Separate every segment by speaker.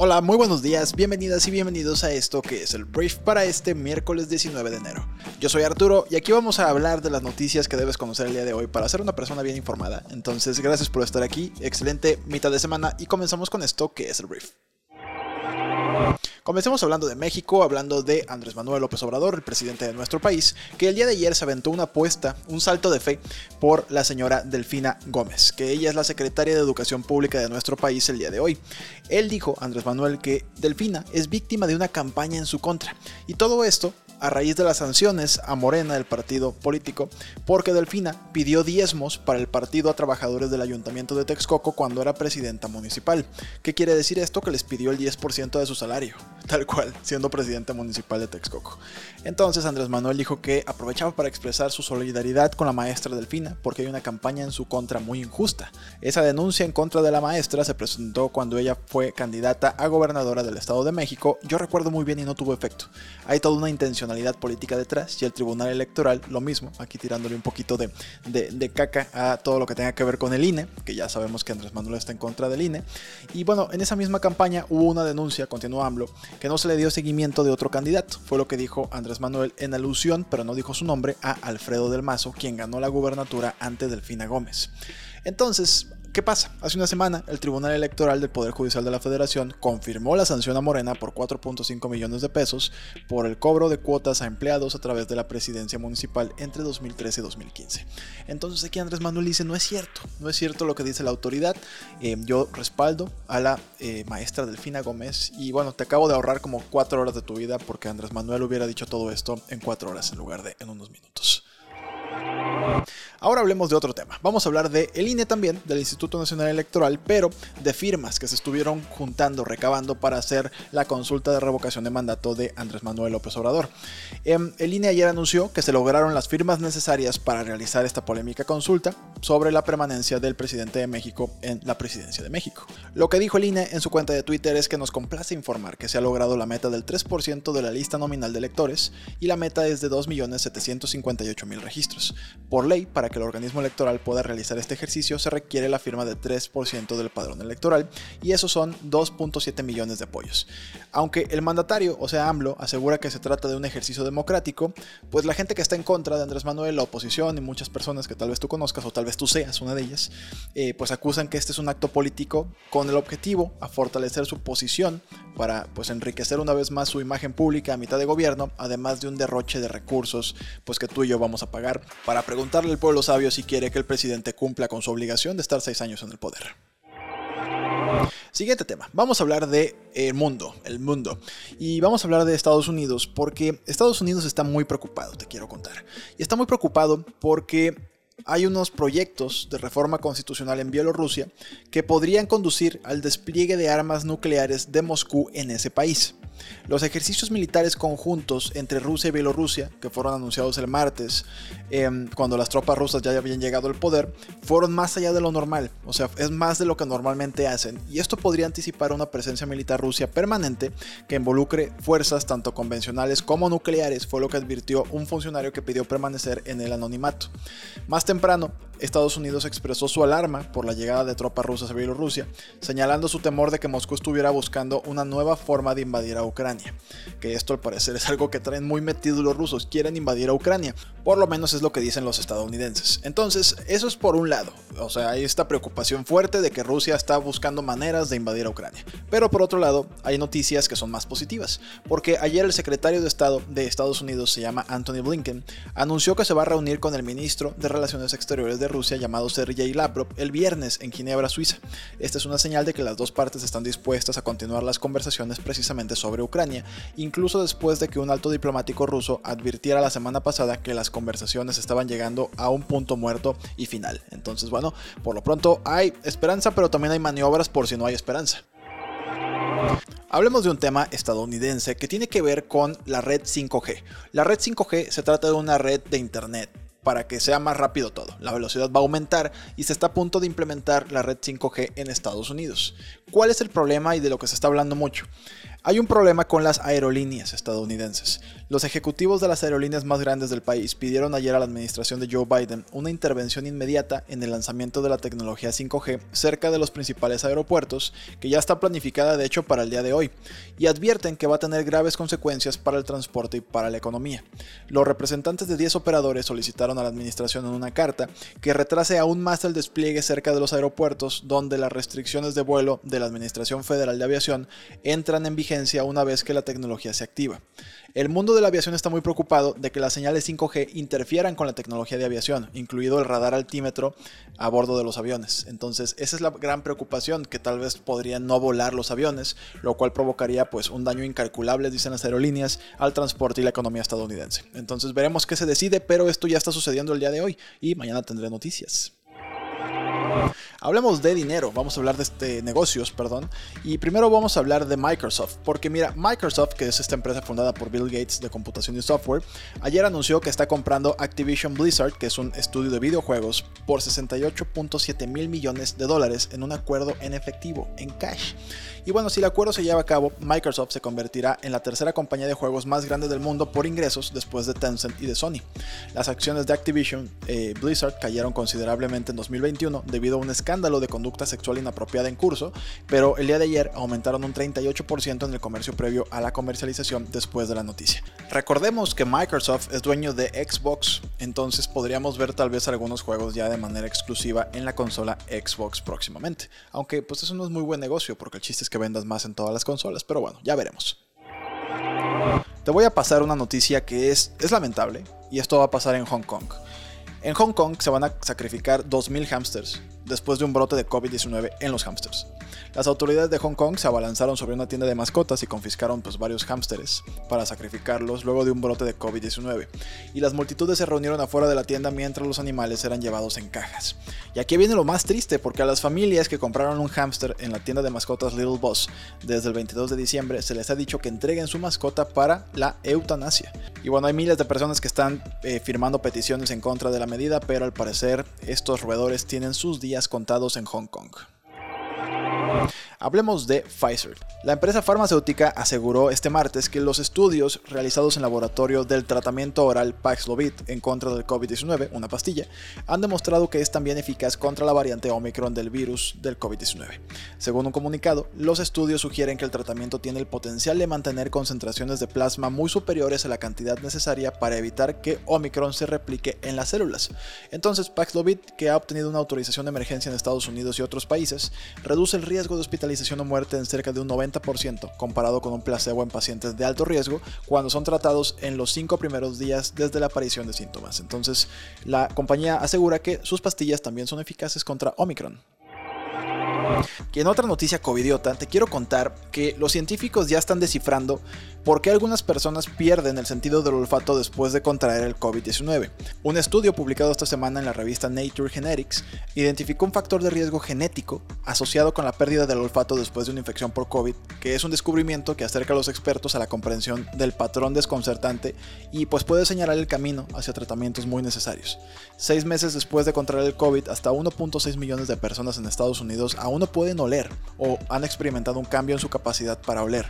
Speaker 1: Hola, muy buenos días, bienvenidas y bienvenidos a esto que es el brief para este miércoles 19 de enero. Yo soy Arturo y aquí vamos a hablar de las noticias que debes conocer el día de hoy para ser una persona bien informada. Entonces, gracias por estar aquí, excelente mitad de semana y comenzamos con esto que es el brief. Comencemos hablando de México, hablando de Andrés Manuel López Obrador, el presidente de nuestro país, que el día de ayer se aventó una apuesta, un salto de fe por la señora Delfina Gómez, que ella es la secretaria de Educación Pública de nuestro país el día de hoy. Él dijo, Andrés Manuel, que Delfina es víctima de una campaña en su contra. Y todo esto a raíz de las sanciones a Morena, el partido político, porque Delfina pidió diezmos para el partido a trabajadores del ayuntamiento de Texcoco cuando era presidenta municipal. ¿Qué quiere decir esto? Que les pidió el 10% de su salario, tal cual, siendo presidenta municipal de Texcoco. Entonces Andrés Manuel dijo que aprovechaba para expresar su solidaridad con la maestra Delfina porque hay una campaña en su contra muy injusta. Esa denuncia en contra de la maestra se presentó cuando ella fue candidata a gobernadora del Estado de México. Yo recuerdo muy bien y no tuvo efecto. Hay toda una intención política detrás y el Tribunal Electoral lo mismo, aquí tirándole un poquito de, de, caca a todo lo que tenga que ver con el INE, que ya sabemos que Andrés Manuel está en contra del INE. Y bueno, en esa misma campaña hubo una denuncia, continuó AMLO, que no se le dio seguimiento de otro candidato. Fue lo que dijo Andrés Manuel en alusión, pero no dijo su nombre, a Alfredo del Mazo, quien ganó la gubernatura ante Delfina Gómez. Entonces, ¿Qué pasa? Hace una semana, el Tribunal Electoral del Poder Judicial de la Federación confirmó la sanción a Morena por 4.5 millones de pesos por el cobro de cuotas a empleados a través de la presidencia municipal entre 2013 y 2015. Entonces aquí Andrés Manuel dice, no es cierto, no es cierto lo que dice la autoridad, eh, yo respaldo a la eh, maestra Delfina Gómez y bueno, te acabo de ahorrar como 4 horas de tu vida porque Andrés Manuel hubiera dicho todo esto en 4 horas en lugar de en unos minutos. Ahora hablemos de otro tema. Vamos a hablar de el INE también, del Instituto Nacional Electoral, pero de firmas que se estuvieron juntando, recabando para hacer la consulta de revocación de mandato de Andrés Manuel López Obrador. Em, el INE ayer anunció que se lograron las firmas necesarias para realizar esta polémica consulta sobre la permanencia del presidente de México en la presidencia de México. Lo que dijo el INE en su cuenta de Twitter es que nos complace informar que se ha logrado la meta del 3% de la lista nominal de electores y la meta es de 2.758.000 registros. Por ley, para que el organismo electoral pueda realizar este ejercicio se requiere la firma de 3% del padrón electoral y esos son 2.7 millones de apoyos. Aunque el mandatario, o sea AMLO, asegura que se trata de un ejercicio democrático, pues la gente que está en contra de Andrés Manuel, la oposición y muchas personas que tal vez tú conozcas o tal vez tú seas una de ellas, eh, pues acusan que este es un acto político con el objetivo a fortalecer su posición para pues enriquecer una vez más su imagen pública a mitad de gobierno, además de un derroche de recursos pues que tú y yo vamos a pagar para preguntarle al pueblo sabio si quiere que el presidente cumpla con su obligación de estar seis años en el poder. Siguiente tema, vamos a hablar de el mundo, el mundo. Y vamos a hablar de Estados Unidos porque Estados Unidos está muy preocupado, te quiero contar. Y está muy preocupado porque hay unos proyectos de reforma constitucional en Bielorrusia que podrían conducir al despliegue de armas nucleares de Moscú en ese país. Los ejercicios militares conjuntos entre Rusia y Bielorrusia, que fueron anunciados el martes, em, cuando las tropas rusas ya habían llegado al poder, fueron más allá de lo normal, o sea, es más de lo que normalmente hacen, y esto podría anticipar una presencia militar rusia permanente que involucre fuerzas tanto convencionales como nucleares, fue lo que advirtió un funcionario que pidió permanecer en el anonimato. Más temprano, Estados Unidos expresó su alarma por la llegada de tropas rusas a Bielorrusia, señalando su temor de que Moscú estuviera buscando una nueva forma de invadir a Ucrania. Que esto al parecer es algo que traen muy metido los rusos, quieren invadir a Ucrania. Por lo menos es lo que dicen los estadounidenses. Entonces, eso es por un lado. O sea, hay esta preocupación fuerte de que Rusia está buscando maneras de invadir a Ucrania. Pero por otro lado, hay noticias que son más positivas. Porque ayer el secretario de Estado de Estados Unidos, se llama Anthony Blinken, anunció que se va a reunir con el ministro de Relaciones Exteriores de Rusia llamado Sergei Lavrov el viernes en Ginebra, Suiza. Esta es una señal de que las dos partes están dispuestas a continuar las conversaciones precisamente sobre Ucrania, incluso después de que un alto diplomático ruso advirtiera la semana pasada que las conversaciones estaban llegando a un punto muerto y final. Entonces, bueno, por lo pronto hay esperanza, pero también hay maniobras por si no hay esperanza. Hablemos de un tema estadounidense que tiene que ver con la red 5G. La red 5G se trata de una red de Internet para que sea más rápido todo. La velocidad va a aumentar y se está a punto de implementar la red 5G en Estados Unidos. ¿Cuál es el problema y de lo que se está hablando mucho? Hay un problema con las aerolíneas estadounidenses. Los ejecutivos de las aerolíneas más grandes del país pidieron ayer a la administración de Joe Biden una intervención inmediata en el lanzamiento de la tecnología 5G cerca de los principales aeropuertos, que ya está planificada de hecho para el día de hoy, y advierten que va a tener graves consecuencias para el transporte y para la economía. Los representantes de 10 operadores solicitaron a la administración en una carta que retrase aún más el despliegue cerca de los aeropuertos donde las restricciones de vuelo de la Administración Federal de Aviación entran en vigencia una vez que la tecnología se activa. El mundo de la aviación está muy preocupado de que las señales 5G interfieran con la tecnología de aviación, incluido el radar altímetro a bordo de los aviones. Entonces, esa es la gran preocupación, que tal vez podrían no volar los aviones, lo cual provocaría pues un daño incalculable, dicen las aerolíneas, al transporte y la economía estadounidense. Entonces, veremos qué se decide, pero esto ya está sucediendo el día de hoy y mañana tendré noticias. Hablemos de dinero, vamos a hablar de este, negocios, perdón. Y primero vamos a hablar de Microsoft, porque mira, Microsoft, que es esta empresa fundada por Bill Gates de computación y software, ayer anunció que está comprando Activision Blizzard, que es un estudio de videojuegos, por 68.7 mil millones de dólares en un acuerdo en efectivo, en cash. Y bueno, si el acuerdo se lleva a cabo, Microsoft se convertirá en la tercera compañía de juegos más grande del mundo por ingresos después de Tencent y de Sony. Las acciones de Activision eh, Blizzard cayeron considerablemente en 2021 debido a un escándalo de conducta sexual inapropiada en curso, pero el día de ayer aumentaron un 38% en el comercio previo a la comercialización después de la noticia. Recordemos que Microsoft es dueño de Xbox, entonces podríamos ver tal vez algunos juegos ya de manera exclusiva en la consola Xbox próximamente. Aunque pues eso no es muy buen negocio porque el chiste es que vendas más en todas las consolas, pero bueno, ya veremos. Te voy a pasar una noticia que es, es lamentable y esto va a pasar en Hong Kong. En Hong Kong se van a sacrificar 2.000 hamsters después de un brote de COVID-19 en los hamsters. Las autoridades de Hong Kong se abalanzaron sobre una tienda de mascotas y confiscaron pues, varios hámsteres para sacrificarlos luego de un brote de COVID-19. Y las multitudes se reunieron afuera de la tienda mientras los animales eran llevados en cajas. Y aquí viene lo más triste, porque a las familias que compraron un hámster en la tienda de mascotas Little Boss desde el 22 de diciembre se les ha dicho que entreguen su mascota para la eutanasia. Y bueno, hay miles de personas que están eh, firmando peticiones en contra de la medida, pero al parecer estos roedores tienen sus días contados en Hong Kong. Hablemos de Pfizer. La empresa farmacéutica aseguró este martes que los estudios realizados en laboratorio del tratamiento oral Paxlovid en contra del COVID-19, una pastilla, han demostrado que es también eficaz contra la variante Omicron del virus del COVID-19. Según un comunicado, los estudios sugieren que el tratamiento tiene el potencial de mantener concentraciones de plasma muy superiores a la cantidad necesaria para evitar que Omicron se replique en las células. Entonces, Paxlovid, que ha obtenido una autorización de emergencia en Estados Unidos y otros países, reduce el riesgo de hospitalización o muerte en cerca de un 90% comparado con un placebo en pacientes de alto riesgo cuando son tratados en los 5 primeros días desde la aparición de síntomas. Entonces, la compañía asegura que sus pastillas también son eficaces contra Omicron. Y en otra noticia covidiota, te quiero contar que los científicos ya están descifrando por qué algunas personas pierden el sentido del olfato después de contraer el COVID-19. Un estudio publicado esta semana en la revista Nature Genetics identificó un factor de riesgo genético asociado con la pérdida del olfato después de una infección por COVID, que es un descubrimiento que acerca a los expertos a la comprensión del patrón desconcertante y pues puede señalar el camino hacia tratamientos muy necesarios. Seis meses después de contraer el COVID, hasta 1.6 millones de personas en Estados Unidos aún no pueden oler o han experimentado un cambio en su capacidad para oler,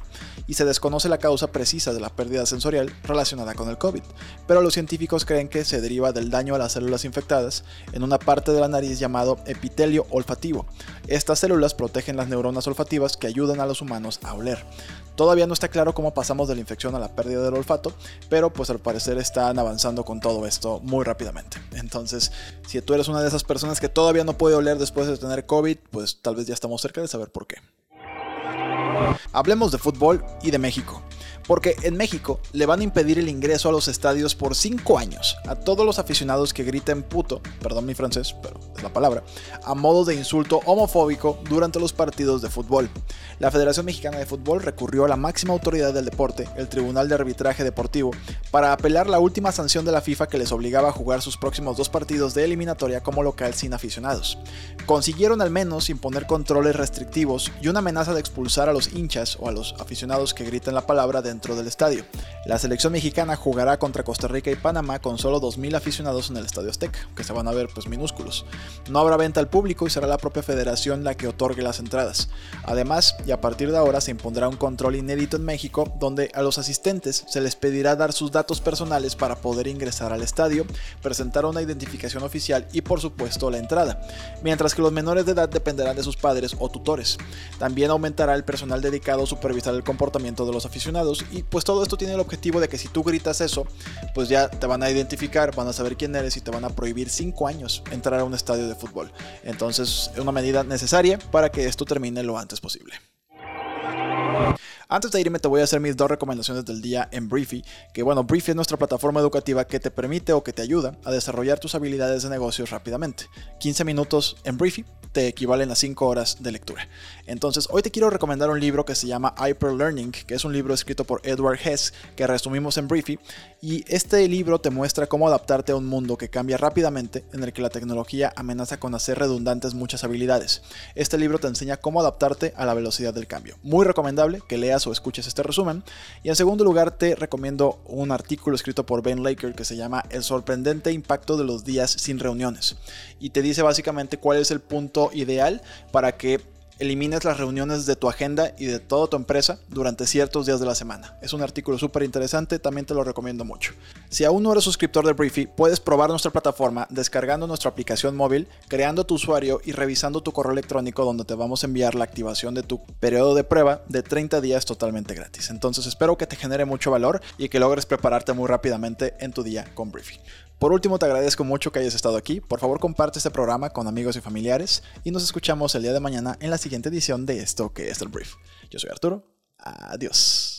Speaker 1: y se desconoce la causa precisa de la pérdida sensorial relacionada con el COVID, pero los científicos creen que se deriva del daño a las células infectadas en una parte de la nariz llamado epitelio olfativo. Estas células protegen las neuronas olfativas que ayudan a los humanos a oler. Todavía no está claro cómo pasamos de la infección a la pérdida del olfato, pero pues al parecer están avanzando con todo esto muy rápidamente. Entonces, si tú eres una de esas personas que todavía no puede oler después de tener COVID, pues tal vez ya estamos cerca de saber por qué. Hablemos de fútbol y de México porque en México le van a impedir el ingreso a los estadios por 5 años a todos los aficionados que griten puto, perdón mi francés, pero es la palabra, a modo de insulto homofóbico durante los partidos de fútbol. La Federación Mexicana de Fútbol recurrió a la máxima autoridad del deporte, el Tribunal de Arbitraje Deportivo, para apelar la última sanción de la FIFA que les obligaba a jugar sus próximos dos partidos de eliminatoria como local sin aficionados. Consiguieron al menos imponer controles restrictivos y una amenaza de expulsar a los hinchas o a los aficionados que griten la palabra dentro del estadio. La selección mexicana jugará contra Costa Rica y Panamá con solo 2.000 aficionados en el Estadio Azteca, que se van a ver pues minúsculos. No habrá venta al público y será la propia federación la que otorgue las entradas. Además, y a partir de ahora se impondrá un control inédito en México, donde a los asistentes se les pedirá dar sus datos personales para poder ingresar al estadio, presentar una identificación oficial y por supuesto la entrada, mientras que los menores de edad dependerán de sus padres o tutores. También aumentará el personal dedicado a supervisar el comportamiento de los aficionados y pues todo esto tiene el objetivo de que si tú gritas eso, pues ya te van a identificar, van a saber quién eres y te van a prohibir 5 años entrar a un estadio de fútbol. Entonces es una medida necesaria para que esto termine lo antes posible. Antes de irme te voy a hacer mis dos recomendaciones del día en Briefy, que bueno, Briefy es nuestra plataforma educativa que te permite o que te ayuda a desarrollar tus habilidades de negocios rápidamente. 15 minutos en Briefy te equivalen a 5 horas de lectura. Entonces, hoy te quiero recomendar un libro que se llama Hyper Learning, que es un libro escrito por Edward Hess, que resumimos en Briefy, y este libro te muestra cómo adaptarte a un mundo que cambia rápidamente, en el que la tecnología amenaza con hacer redundantes muchas habilidades. Este libro te enseña cómo adaptarte a la velocidad del cambio. Muy recomendable que leas o escuches este resumen. Y en segundo lugar, te recomiendo un artículo escrito por Ben Laker que se llama El sorprendente impacto de los días sin reuniones. Y te dice básicamente cuál es el punto ideal para que elimines las reuniones de tu agenda y de toda tu empresa durante ciertos días de la semana. Es un artículo súper interesante, también te lo recomiendo mucho. Si aún no eres suscriptor de Briefy, puedes probar nuestra plataforma descargando nuestra aplicación móvil, creando tu usuario y revisando tu correo electrónico donde te vamos a enviar la activación de tu periodo de prueba de 30 días totalmente gratis. Entonces espero que te genere mucho valor y que logres prepararte muy rápidamente en tu día con Briefy. Por último, te agradezco mucho que hayas estado aquí. Por favor, comparte este programa con amigos y familiares y nos escuchamos el día de mañana en la siguiente edición de esto que es el Brief. Yo soy Arturo. Adiós.